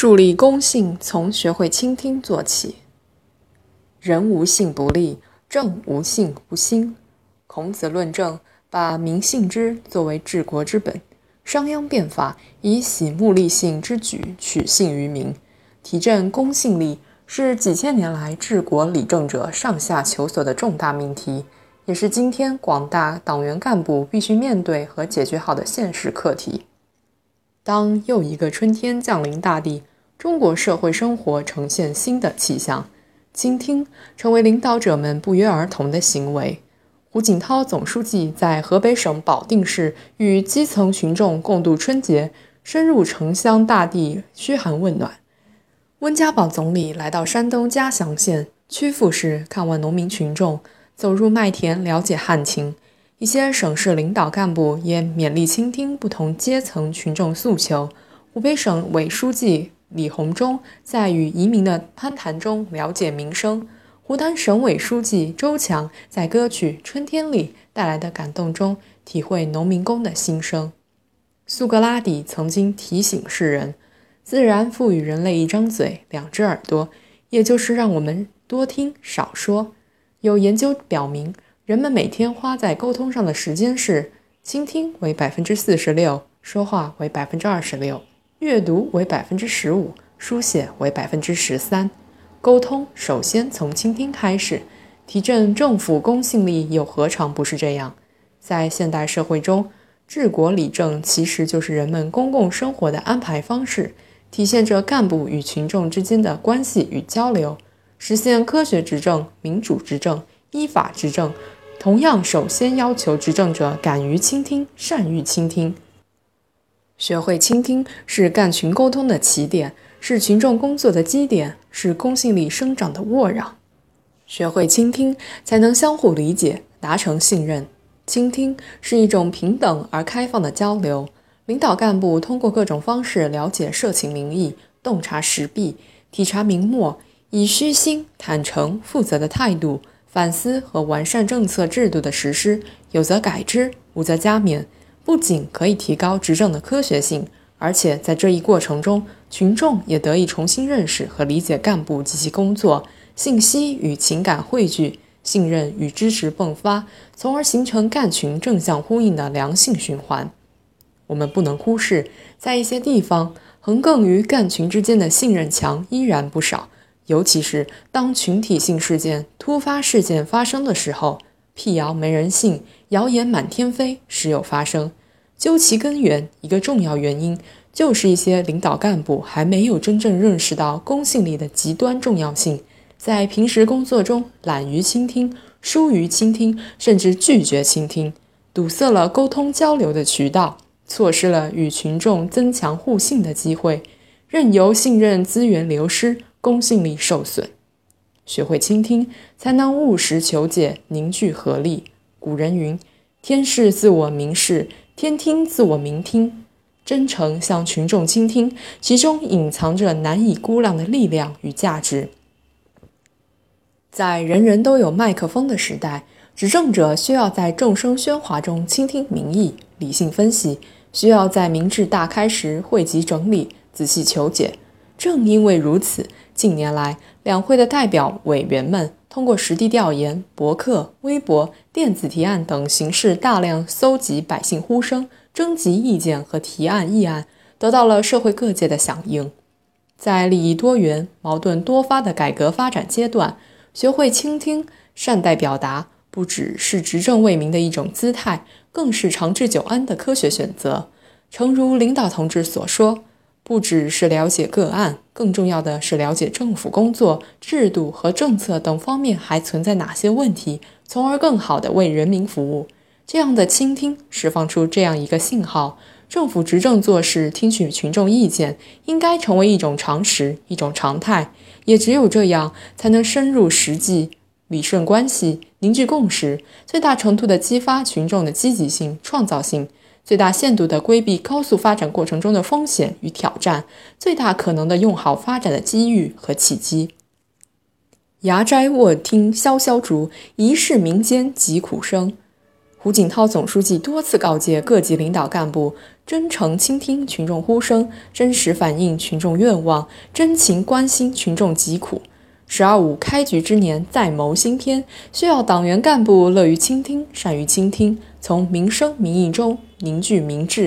树立公信，从学会倾听做起。人无信不立，政无信不兴。孔子论政，把民信之作为治国之本；商鞅变法，以喜目立信之举取信于民。提振公信力，是几千年来治国理政者上下求索的重大命题，也是今天广大党员干部必须面对和解决好的现实课题。当又一个春天降临大地，中国社会生活呈现新的气象，倾听成为领导者们不约而同的行为。胡锦涛总书记在河北省保定市与基层群众共度春节，深入城乡大地嘘寒问暖。温家宝总理来到山东嘉祥县曲阜市看望农民群众，走入麦田了解旱情。一些省市领导干部也勉力倾听不同阶层群众诉求。湖北省委书记李鸿忠在与移民的攀谈中了解民生；湖南省委书记周强在歌曲《春天里》带来的感动中体会农民工的心声。苏格拉底曾经提醒世人：“自然赋予人类一张嘴、两只耳朵，也就是让我们多听少说。”有研究表明。人们每天花在沟通上的时间是：倾听为百分之四十六，说话为百分之二十六，阅读为百分之十五，书写为百分之十三。沟通首先从倾听开始，提振政府公信力又何尝不是这样？在现代社会中，治国理政其实就是人们公共生活的安排方式，体现着干部与群众之间的关系与交流，实现科学执政、民主执政、依法执政。同样，首先要求执政者敢于倾听，善于倾听。学会倾听是干群沟通的起点，是群众工作的基点，是公信力生长的沃壤。学会倾听，才能相互理解，达成信任。倾听是一种平等而开放的交流。领导干部通过各种方式了解社情民意，洞察时弊，体察民末，以虚心、坦诚、负责的态度。反思和完善政策制度的实施，有则改之，无则加勉，不仅可以提高执政的科学性，而且在这一过程中，群众也得以重新认识和理解干部及其工作，信息与情感汇聚，信任与支持迸发，从而形成干群正向呼应的良性循环。我们不能忽视，在一些地方，横亘于干群之间的信任墙依然不少。尤其是当群体性事件、突发事件发生的时候，辟谣没人信，谣言满天飞，时有发生。究其根源，一个重要原因就是一些领导干部还没有真正认识到公信力的极端重要性，在平时工作中懒于倾听、疏于倾听，甚至拒绝倾听，堵塞了沟通交流的渠道，错失了与群众增强互信的机会，任由信任资源流失。公信力受损，学会倾听，才能务实求解，凝聚合力。古人云：“天是自我明示，天听自我明听。”真诚向群众倾听，其中隐藏着难以估量的力量与价值。在人人都有麦克风的时代，执政者需要在众声喧哗中倾听民意，理性分析；需要在民智大开时汇集整理，仔细求解。正因为如此。近年来，两会的代表委员们通过实地调研、博客、微博、电子提案等形式，大量搜集百姓呼声，征集意见和提案议案，得到了社会各界的响应。在利益多元、矛盾多发的改革发展阶段，学会倾听、善待表达，不只是执政为民的一种姿态，更是长治久安的科学选择。诚如领导同志所说。不只是了解个案，更重要的是了解政府工作制度和政策等方面还存在哪些问题，从而更好地为人民服务。这样的倾听，释放出这样一个信号：政府执政做事，听取群众意见，应该成为一种常识、一种常态。也只有这样，才能深入实际，理顺关系，凝聚共识，最大程度地激发群众的积极性、创造性。最大限度地规避高速发展过程中的风险与挑战，最大可能地用好发展的机遇和契机。牙斋卧听萧萧竹，疑是民间疾苦声。胡锦涛总书记多次告诫各级领导干部，真诚倾听群众呼声，真实反映群众愿望，真情关心群众疾苦。十二五开局之年，再谋新篇，需要党员干部乐于倾听，善于倾听，从民生民意中凝聚民智。